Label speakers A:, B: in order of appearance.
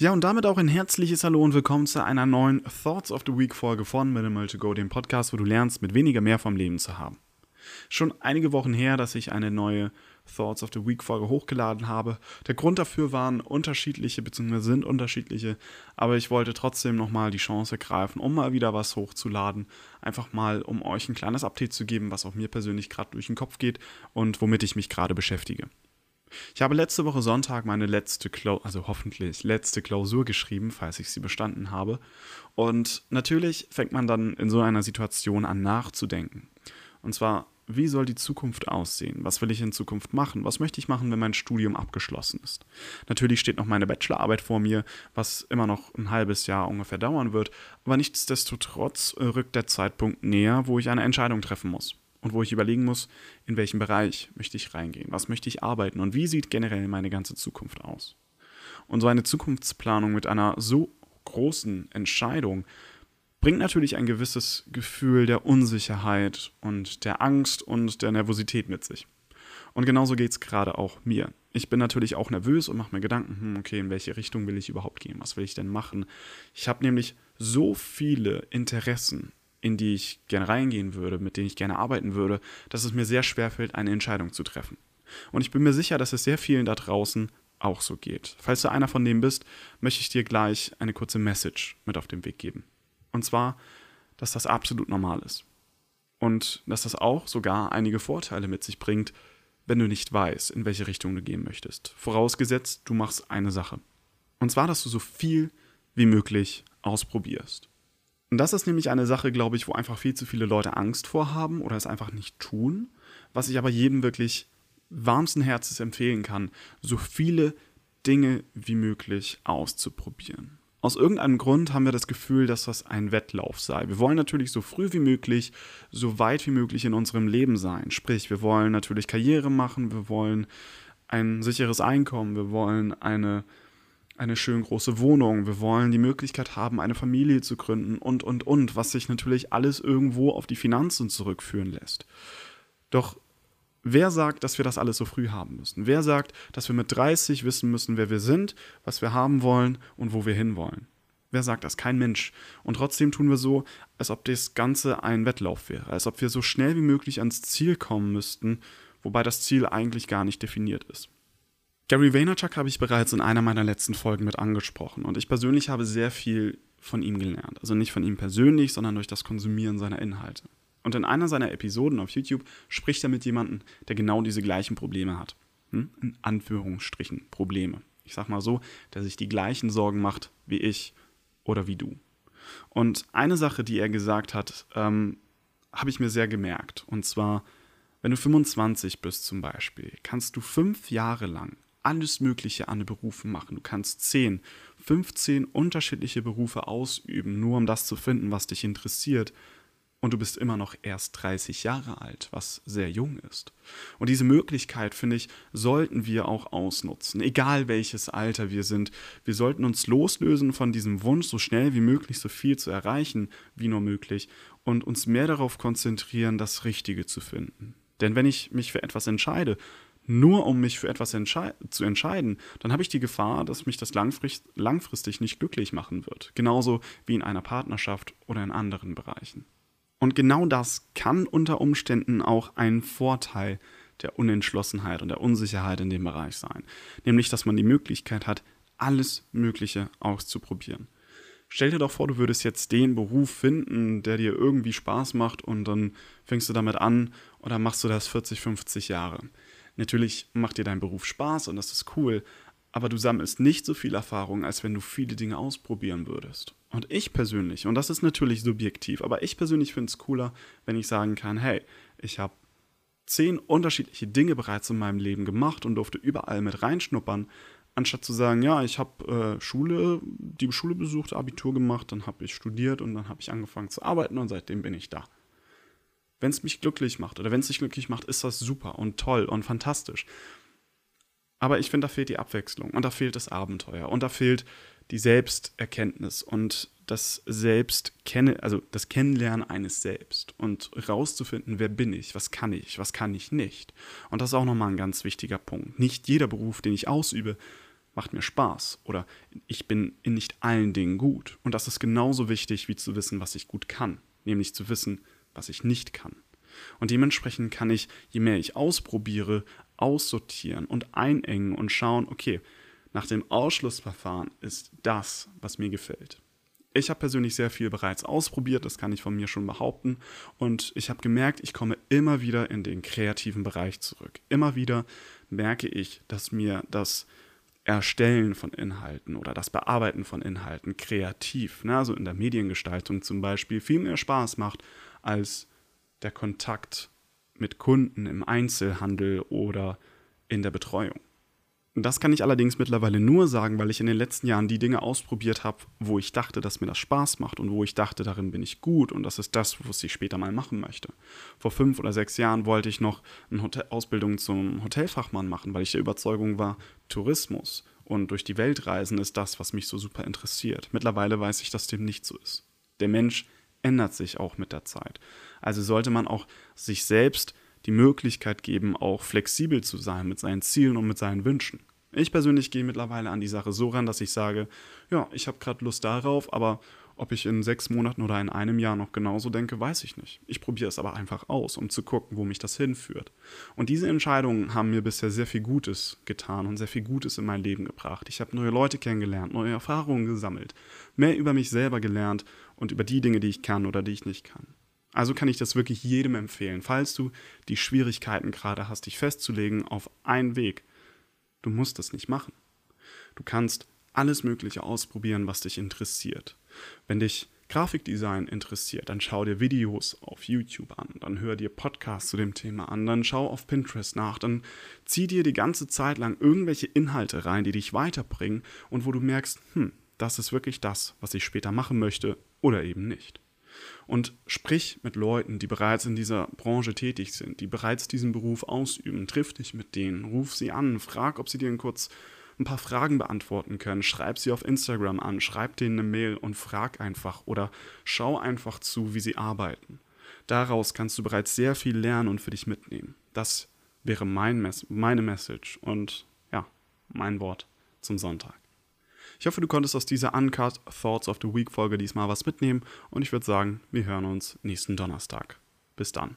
A: Ja, und damit auch ein herzliches Hallo und willkommen zu einer neuen Thoughts of the Week Folge von Minimal to Go, dem Podcast, wo du lernst, mit weniger mehr vom Leben zu haben. Schon einige Wochen her, dass ich eine neue Thoughts of the Week Folge hochgeladen habe. Der Grund dafür waren unterschiedliche, beziehungsweise sind unterschiedliche, aber ich wollte trotzdem nochmal die Chance ergreifen, um mal wieder was hochzuladen. Einfach mal, um euch ein kleines Update zu geben, was auch mir persönlich gerade durch den Kopf geht und womit ich mich gerade beschäftige. Ich habe letzte Woche Sonntag meine letzte, Klausur, also hoffentlich letzte Klausur geschrieben, falls ich sie bestanden habe. Und natürlich fängt man dann in so einer Situation an nachzudenken. Und zwar, wie soll die Zukunft aussehen? Was will ich in Zukunft machen? Was möchte ich machen, wenn mein Studium abgeschlossen ist? Natürlich steht noch meine Bachelorarbeit vor mir, was immer noch ein halbes Jahr ungefähr dauern wird. Aber nichtsdestotrotz rückt der Zeitpunkt näher, wo ich eine Entscheidung treffen muss und wo ich überlegen muss, in welchem Bereich möchte ich reingehen, was möchte ich arbeiten und wie sieht generell meine ganze Zukunft aus. Und so eine Zukunftsplanung mit einer so großen Entscheidung bringt natürlich ein gewisses Gefühl der Unsicherheit und der Angst und der Nervosität mit sich. Und genauso geht es gerade auch mir. Ich bin natürlich auch nervös und mache mir Gedanken, hm, okay, in welche Richtung will ich überhaupt gehen? Was will ich denn machen? Ich habe nämlich so viele Interessen in die ich gerne reingehen würde, mit denen ich gerne arbeiten würde, dass es mir sehr schwer fällt, eine Entscheidung zu treffen. Und ich bin mir sicher, dass es sehr vielen da draußen auch so geht. Falls du einer von denen bist, möchte ich dir gleich eine kurze Message mit auf den Weg geben. Und zwar, dass das absolut normal ist. Und dass das auch sogar einige Vorteile mit sich bringt, wenn du nicht weißt, in welche Richtung du gehen möchtest. Vorausgesetzt, du machst eine Sache. Und zwar, dass du so viel wie möglich ausprobierst. Und das ist nämlich eine Sache, glaube ich, wo einfach viel zu viele Leute Angst vorhaben oder es einfach nicht tun. Was ich aber jedem wirklich warmsten Herzens empfehlen kann, so viele Dinge wie möglich auszuprobieren. Aus irgendeinem Grund haben wir das Gefühl, dass das ein Wettlauf sei. Wir wollen natürlich so früh wie möglich, so weit wie möglich in unserem Leben sein. Sprich, wir wollen natürlich Karriere machen, wir wollen ein sicheres Einkommen, wir wollen eine eine schön große Wohnung, wir wollen die Möglichkeit haben, eine Familie zu gründen und, und, und, was sich natürlich alles irgendwo auf die Finanzen zurückführen lässt. Doch wer sagt, dass wir das alles so früh haben müssen? Wer sagt, dass wir mit 30 wissen müssen, wer wir sind, was wir haben wollen und wo wir hinwollen? Wer sagt das? Kein Mensch. Und trotzdem tun wir so, als ob das Ganze ein Wettlauf wäre, als ob wir so schnell wie möglich ans Ziel kommen müssten, wobei das Ziel eigentlich gar nicht definiert ist. Gary Vaynerchuk habe ich bereits in einer meiner letzten Folgen mit angesprochen und ich persönlich habe sehr viel von ihm gelernt. Also nicht von ihm persönlich, sondern durch das Konsumieren seiner Inhalte. Und in einer seiner Episoden auf YouTube spricht er mit jemandem, der genau diese gleichen Probleme hat. Hm? In Anführungsstrichen Probleme. Ich sag mal so, der sich die gleichen Sorgen macht wie ich oder wie du. Und eine Sache, die er gesagt hat, ähm, habe ich mir sehr gemerkt. Und zwar, wenn du 25 bist zum Beispiel, kannst du fünf Jahre lang alles Mögliche an Berufen machen. Du kannst 10, 15 unterschiedliche Berufe ausüben, nur um das zu finden, was dich interessiert. Und du bist immer noch erst 30 Jahre alt, was sehr jung ist. Und diese Möglichkeit, finde ich, sollten wir auch ausnutzen, egal welches Alter wir sind. Wir sollten uns loslösen von diesem Wunsch, so schnell wie möglich so viel zu erreichen, wie nur möglich, und uns mehr darauf konzentrieren, das Richtige zu finden. Denn wenn ich mich für etwas entscheide, nur um mich für etwas entschei zu entscheiden, dann habe ich die Gefahr, dass mich das langfristig, langfristig nicht glücklich machen wird. Genauso wie in einer Partnerschaft oder in anderen Bereichen. Und genau das kann unter Umständen auch ein Vorteil der Unentschlossenheit und der Unsicherheit in dem Bereich sein. Nämlich, dass man die Möglichkeit hat, alles Mögliche auszuprobieren. Stell dir doch vor, du würdest jetzt den Beruf finden, der dir irgendwie Spaß macht und dann fängst du damit an oder machst du das 40, 50 Jahre. Natürlich macht dir dein Beruf Spaß und das ist cool, aber du sammelst nicht so viel Erfahrung, als wenn du viele Dinge ausprobieren würdest. Und ich persönlich, und das ist natürlich subjektiv, aber ich persönlich finde es cooler, wenn ich sagen kann, hey, ich habe zehn unterschiedliche Dinge bereits in meinem Leben gemacht und durfte überall mit reinschnuppern, anstatt zu sagen, ja, ich habe äh, Schule, die Schule besucht, Abitur gemacht, dann habe ich studiert und dann habe ich angefangen zu arbeiten und seitdem bin ich da. Wenn es mich glücklich macht oder wenn es dich glücklich macht, ist das super und toll und fantastisch. Aber ich finde, da fehlt die Abwechslung und da fehlt das Abenteuer und da fehlt die Selbsterkenntnis und das Selbstkennen, also das Kennenlernen eines Selbst und rauszufinden, wer bin ich, was kann ich, was kann ich nicht. Und das ist auch nochmal ein ganz wichtiger Punkt. Nicht jeder Beruf, den ich ausübe, macht mir Spaß oder ich bin in nicht allen Dingen gut. Und das ist genauso wichtig wie zu wissen, was ich gut kann, nämlich zu wissen, was ich nicht kann. Und dementsprechend kann ich, je mehr ich ausprobiere, aussortieren und einengen und schauen, okay, nach dem Ausschlussverfahren ist das, was mir gefällt. Ich habe persönlich sehr viel bereits ausprobiert, das kann ich von mir schon behaupten. Und ich habe gemerkt, ich komme immer wieder in den kreativen Bereich zurück. Immer wieder merke ich, dass mir das Erstellen von Inhalten oder das Bearbeiten von Inhalten kreativ, ne, also in der Mediengestaltung zum Beispiel, viel mehr Spaß macht als der Kontakt mit Kunden im Einzelhandel oder in der Betreuung. Das kann ich allerdings mittlerweile nur sagen, weil ich in den letzten Jahren die Dinge ausprobiert habe, wo ich dachte, dass mir das Spaß macht und wo ich dachte, darin bin ich gut und das ist das, was ich später mal machen möchte. Vor fünf oder sechs Jahren wollte ich noch eine Hotel Ausbildung zum Hotelfachmann machen, weil ich der Überzeugung war, Tourismus und durch die Welt reisen ist das, was mich so super interessiert. Mittlerweile weiß ich, dass dem nicht so ist. Der Mensch ändert sich auch mit der Zeit. Also sollte man auch sich selbst die Möglichkeit geben, auch flexibel zu sein mit seinen Zielen und mit seinen Wünschen. Ich persönlich gehe mittlerweile an die Sache so ran, dass ich sage, ja, ich habe gerade Lust darauf, aber ob ich in sechs Monaten oder in einem Jahr noch genauso denke, weiß ich nicht. Ich probiere es aber einfach aus, um zu gucken, wo mich das hinführt. Und diese Entscheidungen haben mir bisher sehr viel Gutes getan und sehr viel Gutes in mein Leben gebracht. Ich habe neue Leute kennengelernt, neue Erfahrungen gesammelt, mehr über mich selber gelernt und über die Dinge, die ich kann oder die ich nicht kann. Also kann ich das wirklich jedem empfehlen, falls du die Schwierigkeiten gerade hast, dich festzulegen auf einen Weg, Du musst es nicht machen. Du kannst alles Mögliche ausprobieren, was dich interessiert. Wenn dich Grafikdesign interessiert, dann schau dir Videos auf YouTube an, dann hör dir Podcasts zu dem Thema an, dann schau auf Pinterest nach, dann zieh dir die ganze Zeit lang irgendwelche Inhalte rein, die dich weiterbringen und wo du merkst, hm, das ist wirklich das, was ich später machen möchte oder eben nicht. Und sprich mit Leuten, die bereits in dieser Branche tätig sind, die bereits diesen Beruf ausüben. Triff dich mit denen, ruf sie an, frag, ob sie dir kurz ein paar Fragen beantworten können. Schreib sie auf Instagram an, schreib denen eine Mail und frag einfach oder schau einfach zu, wie sie arbeiten. Daraus kannst du bereits sehr viel lernen und für dich mitnehmen. Das wäre mein Mes meine Message und ja, mein Wort zum Sonntag. Ich hoffe, du konntest aus dieser Uncut Thoughts of the Week Folge diesmal was mitnehmen und ich würde sagen, wir hören uns nächsten Donnerstag. Bis dann.